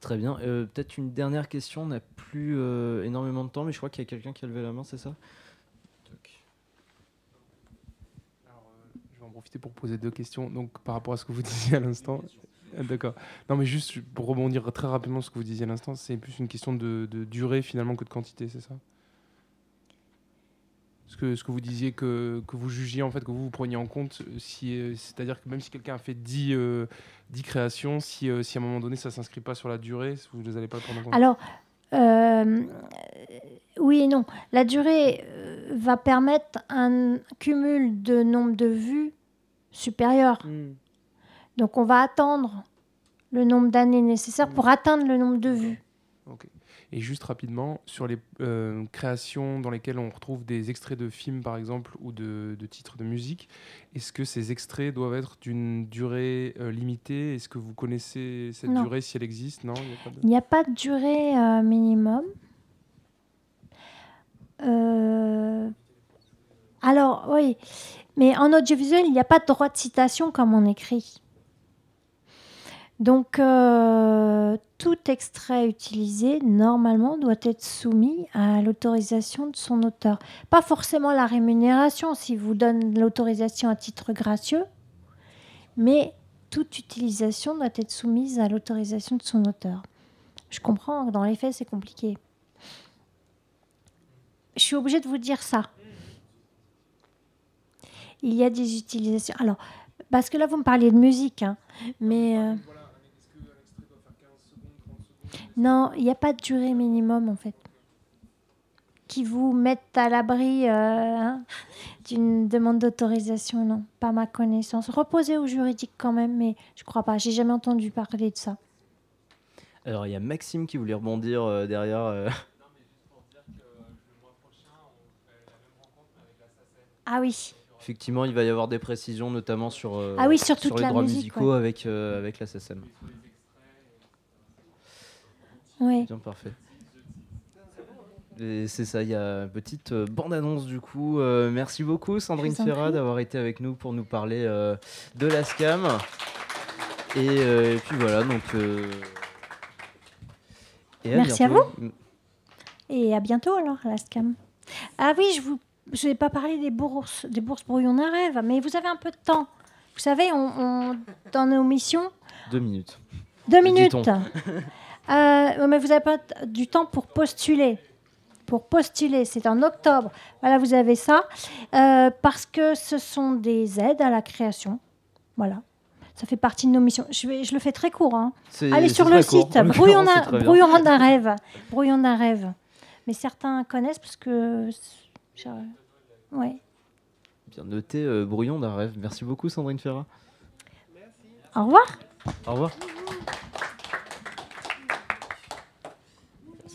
Très bien. Euh, Peut-être une dernière question. On n'a plus euh, énormément de temps, mais je crois qu'il y a quelqu'un qui a levé la main, c'est ça? Alors, euh, je vais en profiter pour poser deux questions. Donc, par rapport à ce que vous disiez à l'instant. D'accord. Non, mais juste pour rebondir très rapidement sur ce que vous disiez à l'instant, c'est plus une question de, de durée finalement que de quantité, c'est ça? Ce que, ce que vous disiez que, que vous jugiez, en fait, que vous, vous preniez en compte, euh, si, euh, c'est-à-dire que même si quelqu'un a fait 10, euh, 10 créations, si, euh, si à un moment donné ça ne s'inscrit pas sur la durée, vous ne les allez pas le prendre en compte? Alors, euh, oui et non. La durée va permettre un cumul de nombre de vues supérieur. Donc, on va attendre le nombre d'années nécessaires pour atteindre le nombre de vues. Et juste rapidement, sur les euh, créations dans lesquelles on retrouve des extraits de films, par exemple, ou de, de titres de musique, est-ce que ces extraits doivent être d'une durée euh, limitée? Est-ce que vous connaissez cette Non. durée, si elle existe? Non il a de- n'y a pas de durée euh, minimum. Alors, oui, mais en audiovisuel, il n'y a pas de droit de citation comme on écrit. Donc, euh, tout extrait utilisé, normalement, doit être soumis à l'autorisation de son auteur. Pas forcément la rémunération, s'il vous donne l'autorisation à titre gracieux, mais toute utilisation doit être soumise à l'autorisation de son auteur. Je comprends, que dans les faits, c'est compliqué. Je suis obligée de vous dire ça. Il y a des utilisations. Alors, parce que là, vous me parliez de musique, hein, mais. euh, non, il n'y a pas de durée minimum, en fait. Qui vous mettent à l'abri euh, hein, d'une demande d'autorisation, non, pas ma connaissance. Reposez au juridique quand même, mais je crois pas. J'ai jamais entendu parler de ça. Alors, il y a Maxime qui voulait rebondir euh, derrière. euh. Ah oui. Effectivement, il va y avoir des précisions, notamment sur, euh, Ah oui, sur toute les la droits musique, musicaux ouais. avec, euh, avec la SSM. Oui. Bien, parfait. Et c'est ça, il y a une petite euh, bande-annonce du coup. Euh, merci beaucoup Sandrine vous Ferrat d'avoir été avec nous pour nous parler euh, de la SCAM. Et, et puis voilà, donc... Merci à bientôt. Et à bientôt alors, la SCAM. Ah oui, je vous, je vais pas parler des bourses, des bourses brouillon d'un rêve, mais vous avez un peu de temps. Vous savez, on, on- dans nos missions, Deux minutes. deux minutes. Euh, mais vous n'avez pas du temps pour postuler. pour postuler, c'est en octobre. Voilà, vous avez ça. Euh, parce que ce sont des aides à la création. Voilà. Ça fait partie de nos missions. Je, vais, je le fais très court. hein. Allez sur le site, brouillon d'un rêve. Brouillon d'un rêve. Mais certains connaissent parce que. Ouais. Bien noté, euh, brouillon d'un rêve. Merci beaucoup, Sandrine Ferrat. Au revoir. Au revoir.